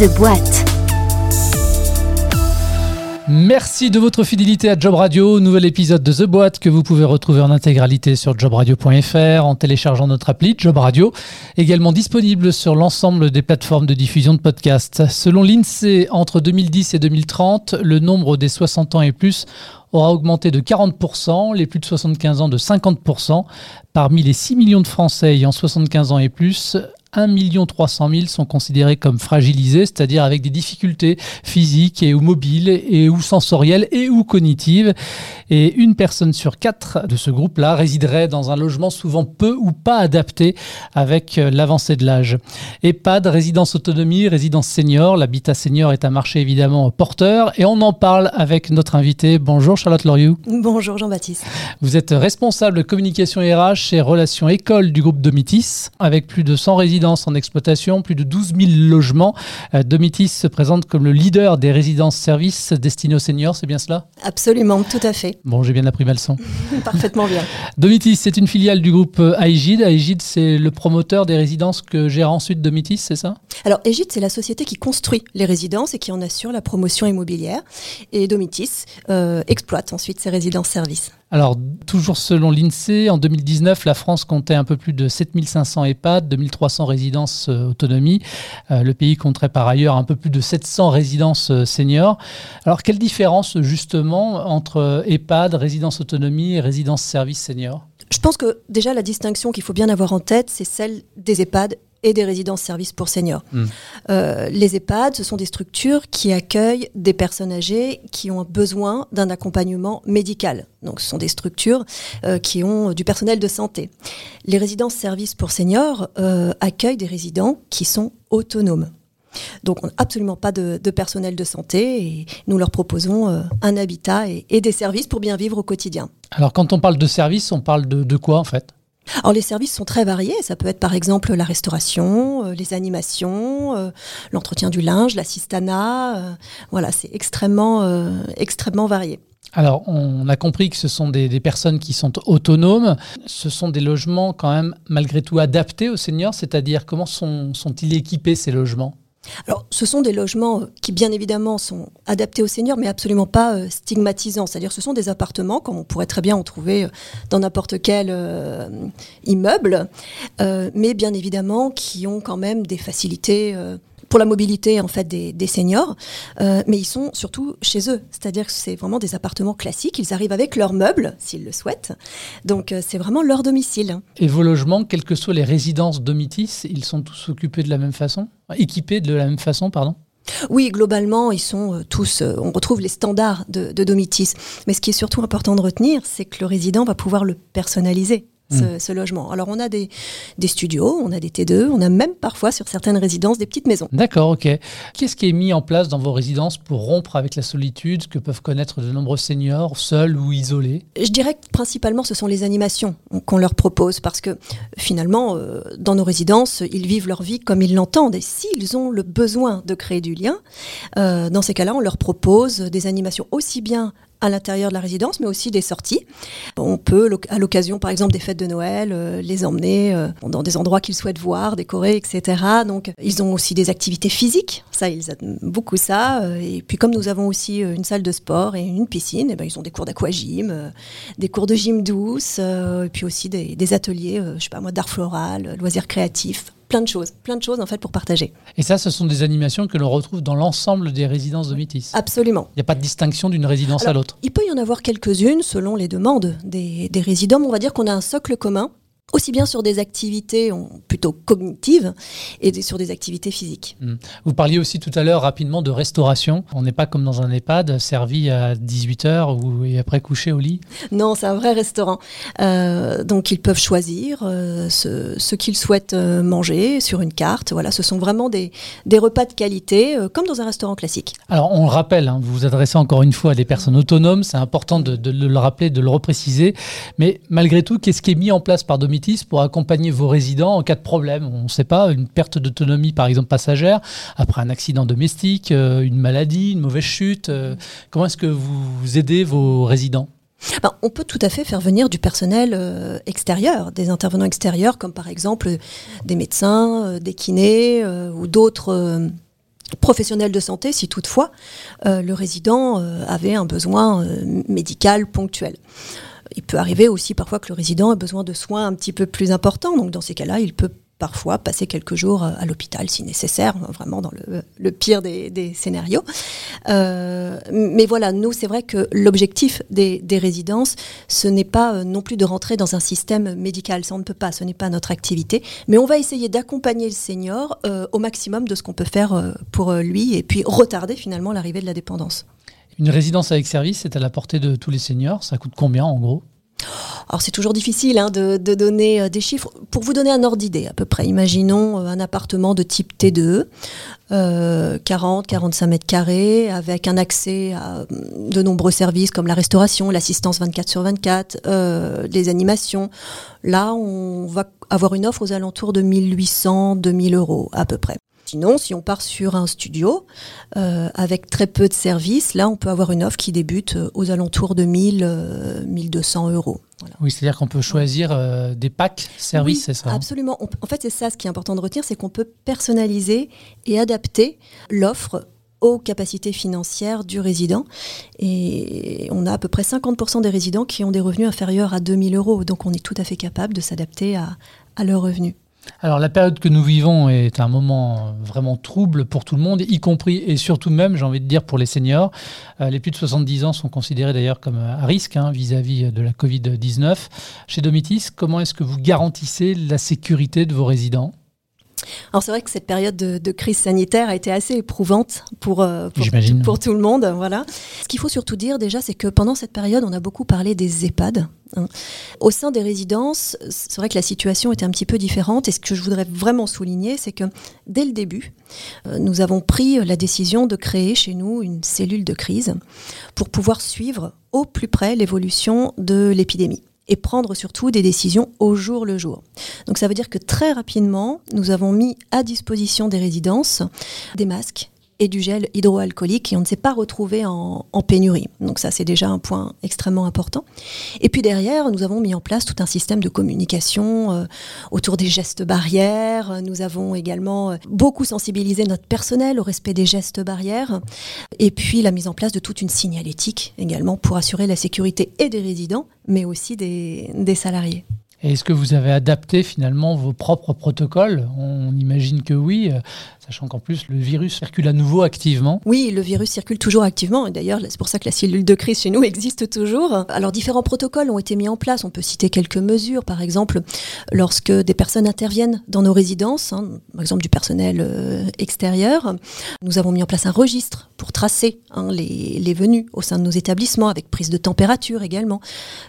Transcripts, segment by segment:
The. Merci de votre fidélité à Job Radio, nouvel épisode de The Boîte que vous pouvez retrouver en intégralité sur jobradio.fr en téléchargeant notre appli Job Radio, également disponible sur l'ensemble des plateformes de diffusion de podcasts. Selon l'INSEE, entre 2010 et 2030, le nombre des 60 ans et plus aura augmenté de 40%, les plus de 75 ans de 50%. Parmi les 6 millions de Français ayant 75 ans et plus, 1 300 000 sont considérés comme fragilisés, c'est-à-dire avec des difficultés physiques et ou mobiles et ou sensorielles et ou cognitives. Et une personne sur quatre de ce groupe-là résiderait dans un logement souvent peu ou pas adapté avec euh, l'avancée de l'âge. EHPAD, résidence autonomie, résidence senior. L'habitat senior est un marché évidemment porteur et on en parle avec notre invité. Bonjour Charlotte Loriou. Bonjour Jean-Baptiste. Vous êtes responsable communication RH chez Relations École du groupe Domitis avec plus de 100 résidents en exploitation, plus de 12 000 logements. Euh, Domitis se présente comme le leader des résidences-services destinés aux seniors, c'est bien cela? Absolument, tout à fait. Bon, j'ai bien appris ma leçon. Parfaitement bien. Domitis, c'est une filiale du groupe Aegid. Aegid, c'est le promoteur des résidences que gère ensuite Domitis, c'est ça? Alors, Aegid, c'est la société qui construit les résidences et qui en assure la promotion immobilière. Et Domitis euh, exploite ensuite ces résidences-services. Alors, toujours selon l'INSEE, en 2019, la France comptait un peu plus de 7500 EHPAD, 2300 résidences euh, autonomie. Euh, le pays compterait par ailleurs un peu plus de 700 résidences euh, seniors. Alors, quelle différence justement entre EHPAD, résidence autonomie et résidence service senior? Je pense que déjà la distinction qu'il faut bien avoir en tête, c'est celle des EHPAD et des résidences-services pour seniors. Hmm. Euh, les EHPAD, ce sont des structures qui accueillent des personnes âgées qui ont besoin d'un accompagnement médical. Donc, ce sont des structures euh, qui ont du personnel de santé. Les résidences-services pour seniors euh, accueillent des résidents qui sont autonomes. Donc, on n'a absolument pas de, de personnel de santé et nous leur proposons euh, un habitat et, et des services pour bien vivre au quotidien. Alors, quand on parle de services, on parle de, de quoi en fait? Alors les services sont très variés, ça peut être par exemple la restauration, euh, les animations, euh, l'entretien du linge, l'assistanat, euh, voilà, c'est extrêmement, euh, extrêmement varié. Alors, on a compris que ce sont des, personnes qui sont autonomes. Ce sont des logements quand même malgré tout adaptés aux seniors, c'est-à-dire comment sont, sont-ils équipés ces logements? Alors, ce sont des logements qui, bien évidemment, sont adaptés aux seniors, mais absolument pas euh, stigmatisants. C'est-à-dire, ce sont des appartements, comme on pourrait très bien en trouver dans n'importe quel euh, immeuble, euh, mais bien évidemment qui ont quand même des facilités pour la mobilité en fait des, des seniors, euh, mais ils sont surtout chez eux. C'est-à-dire que c'est vraiment des appartements classiques. Ils arrivent avec leurs meubles s'ils le souhaitent. Donc euh, c'est vraiment leur domicile. Et vos logements, quelles que soient les résidences Domitis, ils sont tous occupés de la même façon, équipés de la même façon, pardon? Oui, globalement, ils sont euh, tous. On retrouve les standards de, de Domitis. Mais ce qui est surtout important de retenir, c'est que le résident va pouvoir le personnaliser ce, mmh. ce, logement. Alors on a des, des, studios, on a des T2, on a même parfois sur certaines résidences des petites maisons. D'accord, ok. Qu'est-ce qui est mis en place dans vos résidences pour rompre avec la solitude que peuvent connaître de nombreux seniors, seuls ou isolés? Je dirais que principalement ce sont les animations qu'on leur propose parce que finalement euh, dans nos résidences ils vivent leur vie comme ils l'entendent et s'ils ont le besoin de créer du lien, euh, dans ces cas-là on leur propose des animations aussi bien à l'intérieur de la résidence, mais aussi des sorties. On peut, à l'occasion, par exemple, des fêtes de Noël, euh, les emmener euh, dans des endroits qu'ils souhaitent voir, décorer, etc. Donc, ils ont aussi des activités physiques. Ça, ils aiment beaucoup ça. Euh, et puis, comme nous avons aussi une salle de sport et une piscine, et ben, ils ont des cours d'aquagym, des cours de gym douce, et puis aussi des, des ateliers, je sais pas moi, d'art floral, loisirs créatifs plein de choses, plein de choses en fait pour partager. Et ça, ce sont des animations que l'on retrouve dans l'ensemble des résidences de Métis. Absolument. Il n'y a pas de distinction d'une résidence Alors, à l'autre. Il peut y en avoir quelques-unes selon les demandes des, des résidents. On va dire qu'on a un socle commun aussi bien sur des activités plutôt cognitives et sur des activités physiques. Mmh. Vous parliez aussi tout à l'heure rapidement de restauration. On n'est pas comme dans un EHPAD servi à 18h ou, et après couché au lit Non, c'est un vrai restaurant. Euh, donc ils peuvent choisir euh, ce, ce qu'ils souhaitent euh, manger sur une carte. Voilà, ce sont vraiment des, des repas de qualité euh, comme dans un restaurant classique. Alors on le rappelle, hein, vous vous adressez encore une fois à des personnes autonomes, c'est important de, de, le rappeler, de le repréciser. Mais malgré tout, qu'est-ce qui est mis en place par Pour accompagner vos résidents en cas de problème. On ne sait pas, une perte d'autonomie par exemple passagère, après un accident domestique, euh, une maladie, une mauvaise chute. Euh, comment est-ce que vous aidez vos résidents? Ben, on peut tout à fait faire venir du personnel euh, extérieur, des intervenants extérieurs, comme par exemple des médecins, des kinés ou d'autres professionnel de santé si toutefois le résident avait un besoin médical ponctuel. Il peut arriver aussi parfois que le résident ait besoin de soins un petit peu plus importants. Donc dans ces cas-là, il peut parfois passer quelques jours euh, à l'hôpital si nécessaire, vraiment dans le, pire des, scénarios. Euh, mais voilà, nous, c'est vrai que l'objectif des, résidences, ce n'est pas euh, non plus de rentrer dans un système médical, ça on ne peut pas, ce n'est pas notre activité, mais on va essayer d'accompagner le senior au maximum de ce qu'on peut faire pour lui et puis retarder finalement l'arrivée de la dépendance. Une résidence avec service, c'est à la portée de tous les seniors, ça coûte combien en gros? Alors c'est toujours difficile hein, de, donner euh, des chiffres. Pour vous donner un ordre d'idée à peu près, imaginons euh, un appartement de type T2, 40, 45 mètres carrés, avec un accès à de nombreux services comme la restauration, l'assistance 24 sur 24, euh, les animations. Là, on va avoir une offre aux alentours de 1800, 2000 euros à peu près. Sinon, si on part sur un studio euh, avec très peu de services, là, on peut avoir une offre qui débute euh, aux alentours de 1000, 1200 euh, euros. Oui, c'est-à-dire qu'on peut choisir des packs services, c'est ça hein? Absolument. en fait, c'est ça ce qui est important de retenir, c'est qu'on peut personnaliser et adapter l'offre aux capacités financières du résident. Et on a à peu près 50% des résidents qui ont des revenus inférieurs à 2000 euros. Donc on est tout à fait capable de s'adapter à, à leurs revenus. Alors la période que nous vivons est un moment vraiment trouble pour tout le monde, y compris et surtout même, j'ai envie de dire, pour les seniors. Euh, les plus de 70 ans sont considérés d'ailleurs comme à risque hein, vis-à-vis de la Covid-19. Chez Domitis, comment est-ce que vous garantissez la sécurité de vos résidents? Alors c'est vrai que cette période de, crise sanitaire a été assez éprouvante pour, euh, pour, tout le monde. Voilà. Ce qu'il faut surtout dire déjà, c'est que pendant cette période, on a beaucoup parlé des EHPAD. Hein. Au sein des résidences, c'est vrai que la situation était un petit peu différente. Et ce que je voudrais vraiment souligner, c'est que dès le début, euh, nous avons pris la décision de créer chez nous une cellule de crise pour pouvoir suivre au plus près l'évolution de l'épidémie et prendre surtout des décisions au jour le jour. Donc ça veut dire que très rapidement, nous avons mis à disposition des résidences des masques et du gel hydroalcoolique et on ne s'est pas retrouvé en, pénurie. Donc ça, c'est déjà un point extrêmement important. Et puis derrière, nous avons mis en place tout un système de communication euh, autour des gestes barrières. Nous avons également euh, beaucoup sensibilisé notre personnel au respect des gestes barrières. Et puis la mise en place de toute une signalétique également pour assurer la sécurité et des résidents, mais aussi des, des salariés. Est-ce que vous avez adapté finalement vos propres protocoles? On imagine que oui sachant qu'en plus le virus circule à nouveau activement. Oui, le virus circule toujours activement, et d'ailleurs c'est pour ça que la cellule de crise chez nous existe toujours. Alors différents protocoles ont été mis en place, on peut citer quelques mesures, par exemple lorsque des personnes interviennent dans nos résidences, hein, par exemple du personnel euh, extérieur, nous avons mis en place un registre pour tracer hein, les, les venues au sein de nos établissements, avec prise de température également.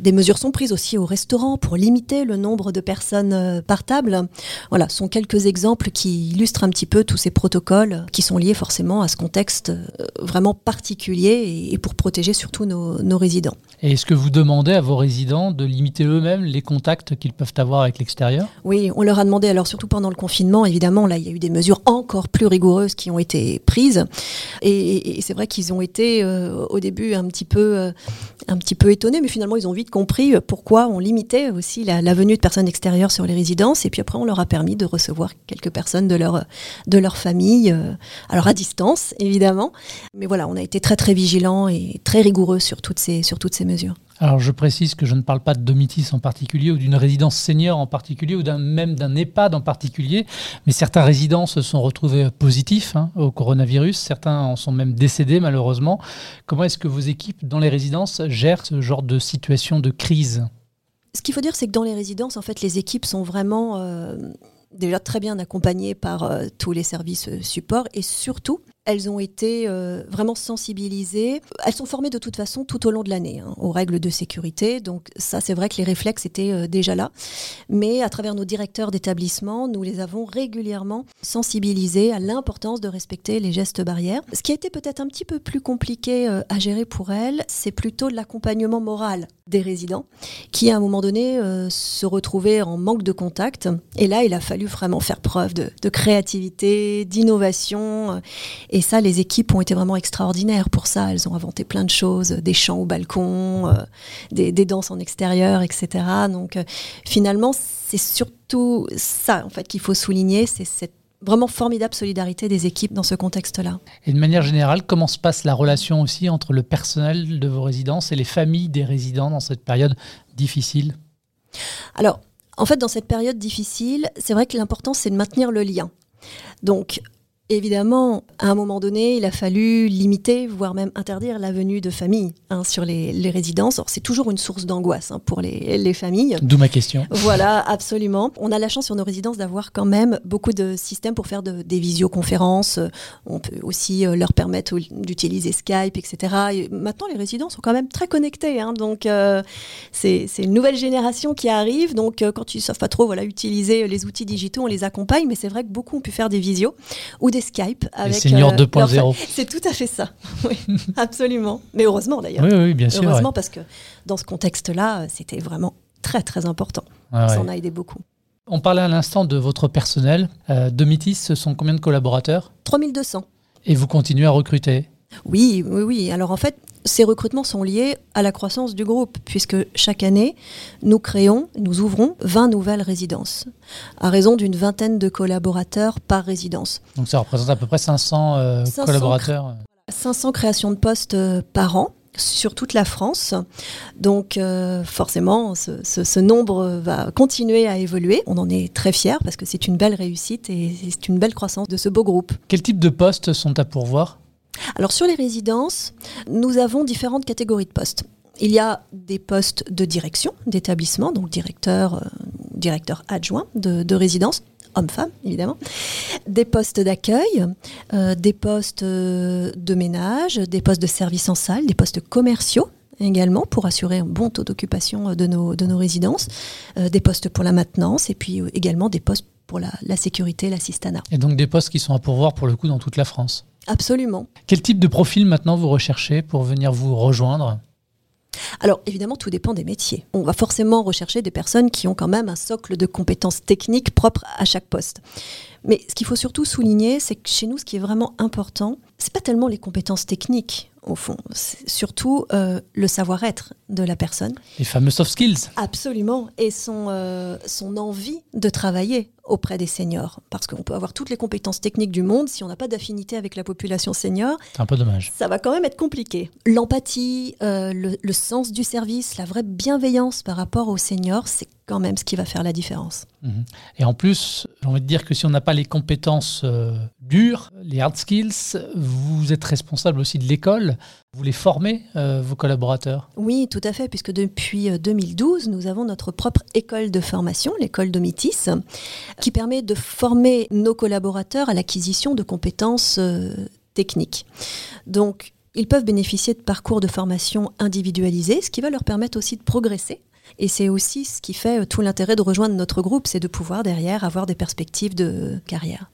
Des mesures sont prises aussi au restaurant pour limiter le nombre de personnes euh, par table. Voilà, ce sont quelques exemples qui illustrent un petit peu tous ces protocoles qui sont liés forcément à ce contexte euh, vraiment particulier et, pour protéger surtout nos, résidents. Et est-ce que vous demandez à vos résidents de limiter eux-mêmes les contacts qu'ils peuvent avoir avec l'extérieur? Oui, on leur a demandé, alors surtout pendant le confinement, évidemment, là, il y a eu des mesures encore plus rigoureuses qui ont été prises. Et, c'est vrai qu'ils ont été euh, au début un petit, peu, euh, un petit peu étonnés, mais finalement, ils ont vite compris pourquoi on limitait aussi la, la, venue de personnes extérieures sur les résidences. Et puis après, on leur a permis de recevoir quelques personnes de leur, de leur famille, euh, alors à distance évidemment. Mais voilà, on a été très très vigilants et très rigoureux sur toutes ces, sur toutes ces mesures. Alors je précise que je ne parle pas de Domitis en particulier ou d'une résidence senior en particulier ou même d'un EHPAD en particulier, mais certains résidents se sont retrouvés positifs hein, au coronavirus, certains en sont même décédés malheureusement. Comment est-ce que vos équipes dans les résidences gèrent ce genre de situation de crise? Ce qu'il faut dire, c'est que dans les résidences, en fait, les équipes sont vraiment... Euh, déjà très bien accompagnées par euh, tous les services euh, supports et surtout elles ont été euh, vraiment sensibilisées. Elles sont formées de toute façon tout au long de l'année hein, aux règles de sécurité. Donc ça, c'est vrai que les réflexes étaient euh, déjà là. Mais à travers nos directeurs d'établissement, nous les avons régulièrement sensibilisés à l'importance de respecter les gestes barrières. Ce qui a été peut-être un petit peu plus compliqué euh, à gérer pour elles, c'est plutôt l'accompagnement moral des résidents qui, à un moment donné, se retrouvaient en manque de contact. Et là, il a fallu vraiment faire preuve de, créativité, d'innovation. Ça, les équipes ont été vraiment extraordinaires pour ça. Elles ont inventé plein de choses, des chants au balcon, euh, des, danses en extérieur, etc. Donc euh, finalement, c'est surtout ça en fait qu'il faut souligner, c'est cette vraiment formidable solidarité des équipes dans ce contexte-là. Et de manière générale, comment se passe la relation aussi entre le personnel de vos résidences et les familles des résidents dans cette période difficile? Alors, en fait, dans cette période difficile, c'est vrai que l'important, c'est de maintenir le lien. Donc, Évidemment, à un moment donné, il a fallu limiter, voire même interdire la venue de familles hein, sur les, résidences. C'est toujours une source d'angoisse hein, pour les, familles. D'où ma question. Voilà, absolument. On a la chance sur nos résidences d'avoir quand même beaucoup de systèmes pour faire des visioconférences. On peut aussi euh, leur permettre d'utiliser Skype, etc. maintenant, les résidents sont quand même très connectés. Hein. donc, euh, c'est une nouvelle génération qui arrive. Donc, euh, quand ils ne savent pas trop voilà, utiliser les outils digitaux, on les accompagne. Mais c'est vrai que beaucoup ont pu faire des visios ou des Skype avec. Les seniors 2.0. C'est tout à fait ça. Oui, absolument. Mais heureusement d'ailleurs. Oui, oui, bien sûr. Heureusement parce que dans ce contexte-là, c'était vraiment très très important. ça en a aidé beaucoup. On parlait à l'instant de votre personnel. Euh, de Mitis, ce sont combien de collaborateurs? 3200. Et vous continuez à recruter? Oui, oui, oui. Alors en fait, ces recrutements sont liés à la croissance du groupe, puisque chaque année, nous créons, nous ouvrons 20 nouvelles résidences, à raison d'une vingtaine de collaborateurs par résidence. Donc ça représente à peu près 500, euh, collaborateurs 500 créations de postes euh, par an sur toute la France. Donc euh, forcément, ce, nombre va continuer à évoluer. On en est très fiers parce que c'est une belle réussite et c'est une belle croissance de ce beau groupe. Quel type de postes sont à pourvoir? Alors sur les résidences, nous avons différentes catégories de postes. Il y a des postes de direction d'établissement, donc directeur, euh, directeur adjoint de, résidence, homme-femme évidemment, des postes d'accueil, euh, des postes euh, de ménage, des postes de service en salle, des postes commerciaux également pour assurer un bon taux d'occupation de nos, de nos résidences, des postes pour la maintenance et puis également des postes pour la, la sécurité, l'assistanat. Et donc des postes qui sont à pourvoir pour le coup dans toute la France Absolument. Quel type de profil maintenant vous recherchez pour venir vous rejoindre? Alors évidemment, tout dépend des métiers. On va forcément rechercher des personnes qui ont quand même un socle de compétences techniques propres à chaque poste. Mais ce qu'il faut surtout souligner, c'est que chez nous, ce qui est vraiment important, c'est pas tellement les compétences techniques au fond, c'est surtout euh, le savoir-être de la personne. Les fameux soft skills. Absolument, et son, euh, son envie de travailler auprès des seniors. Parce qu'on peut avoir toutes les compétences techniques du monde, si on n'a pas d'affinité avec la population senior, c'est un peu dommage. Ça va quand même être compliqué. L'empathie, euh, le, sens du service, la vraie bienveillance par rapport aux seniors, c'est quand même ce qui va faire la différence. Mhm. Et en plus, j'ai envie de dire que si on n'a pas les compétences euh, dures, les hard skills, vous êtes responsable aussi de l'école. Vous les formez, euh, vos collaborateurs? Oui, tout à fait, puisque depuis 2012, nous avons notre propre école de formation, l'école Domitis, qui permet de former nos collaborateurs à l'acquisition de compétences euh, techniques. Donc, ils peuvent bénéficier de parcours de formation individualisés, ce qui va leur permettre aussi de progresser. Et c'est aussi ce qui fait euh, tout l'intérêt de rejoindre notre groupe, c'est de pouvoir derrière avoir des perspectives de carrière.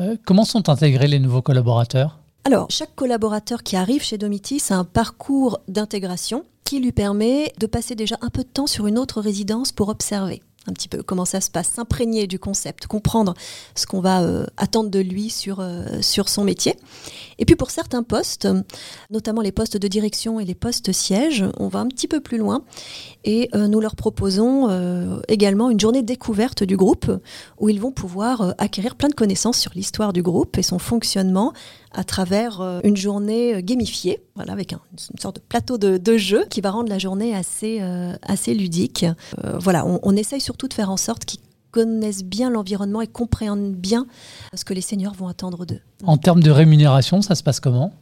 Euh, comment sont intégrés les nouveaux collaborateurs? Alors, chaque collaborateur qui arrive chez Domitis a un parcours d'intégration qui lui permet de passer déjà un peu de temps sur une autre résidence pour observer un petit peu comment ça se passe, s'imprégner du concept, comprendre ce qu'on va euh, attendre de lui sur, euh, sur son métier. Et puis pour certains postes, notamment les postes de direction et les postes sièges, on va un petit peu plus loin et euh, nous leur proposons également une journée découverte du groupe où ils vont pouvoir acquérir plein de connaissances sur l'histoire du groupe et son fonctionnement à travers une journée gamifiée, voilà, avec une sorte de plateau de, de, jeu qui va rendre la journée assez, assez ludique. voilà, on, on essaye surtout de faire en sorte qu'ils connaissent bien l'environnement et comprennent bien ce que les seniors vont attendre d'eux. En termes de rémunération, ça se passe comment?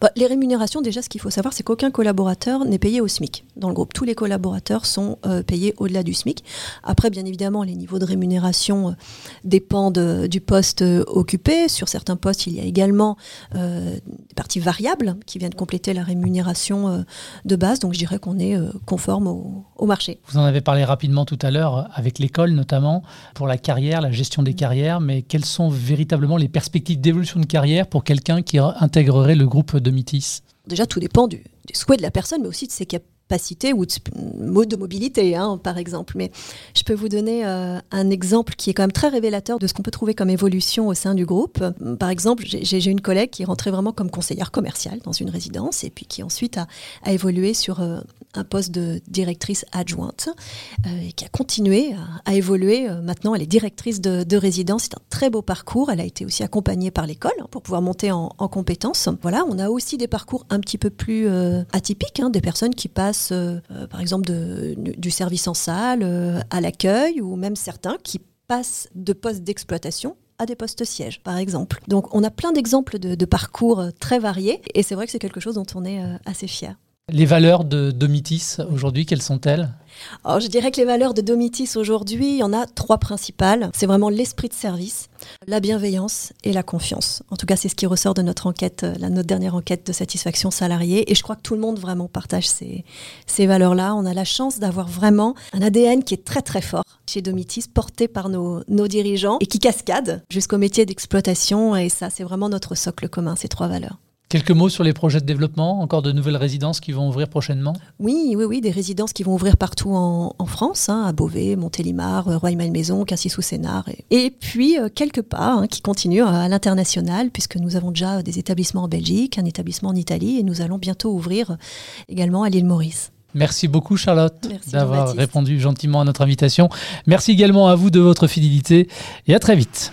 Bah, les rémunérations, déjà, ce qu'il faut savoir, c'est qu'aucun collaborateur n'est payé au SMIC dans le groupe. Tous les collaborateurs sont euh, payés au-delà du SMIC. Après, bien évidemment, les niveaux de rémunération euh, dépendent du poste euh, occupé. Sur certains postes, il y a également des parties variables qui viennent compléter la rémunération de base. Donc, je dirais qu'on est conforme au, au, marché. Vous en avez parlé rapidement tout à l'heure, avec l'école notamment, pour la carrière, la gestion des carrières. Mais quelles sont véritablement les perspectives d'évolution de carrière pour quelqu'un qui intégrerait le groupe de Déjà, tout dépend du, souhait de la personne, mais aussi de ses capacité ou de, de mobilité, hein, par exemple. Mais je peux vous donner euh, un exemple qui est quand même très révélateur de ce qu'on peut trouver comme évolution au sein du groupe. Par exemple, j'ai une collègue qui est rentrée vraiment comme conseillère commerciale dans une résidence et puis qui ensuite a, évolué sur euh, un poste de directrice adjointe euh, et qui a continué à, évoluer. maintenant, elle est directrice de, résidence. C'est un très beau parcours. Elle a été aussi accompagnée par l'école hein, pour pouvoir monter en, en compétences. Voilà, on a aussi des parcours un petit peu plus atypiques, hein, des personnes qui passent, par exemple, du service en salle à l'accueil ou même certains qui passent de postes d'exploitation à des postes sièges, par exemple. Donc on a plein d'exemples de, parcours euh, très variés et c'est vrai que c'est quelque chose dont on est euh, assez fier. Les valeurs de Domitis aujourd'hui, quelles sont-elles? Alors, Je dirais que les valeurs de Domitis aujourd'hui, il y en a trois principales. C'est vraiment l'esprit de service, la bienveillance et la confiance. En tout cas, c'est ce qui ressort de notre enquête, euh, notre dernière enquête de satisfaction salariée. Et je crois que tout le monde vraiment partage ces, ces valeurs-là. On a la chance d'avoir vraiment un ADN qui est très très fort chez Domitis, porté par nos, nos dirigeants et qui cascade jusqu'au métier d'exploitation. Et ça, c'est vraiment notre socle commun, ces trois valeurs. Quelques mots sur les projets de développement, encore de nouvelles résidences qui vont ouvrir prochainement? Oui, oui, oui, des résidences qui vont ouvrir partout en, France, hein, à Beauvais, Montélimar, euh, Roy-Malmaison, Cassis-sous-Sénard, et, puis euh, quelques pas hein, qui continuent à, l'international, puisque nous avons déjà des établissements en Belgique, un établissement en Italie, et nous allons bientôt ouvrir également à l'île Maurice. Merci beaucoup Charlotte d'avoir répondu gentiment à notre invitation. Merci également à vous de votre fidélité et à très vite.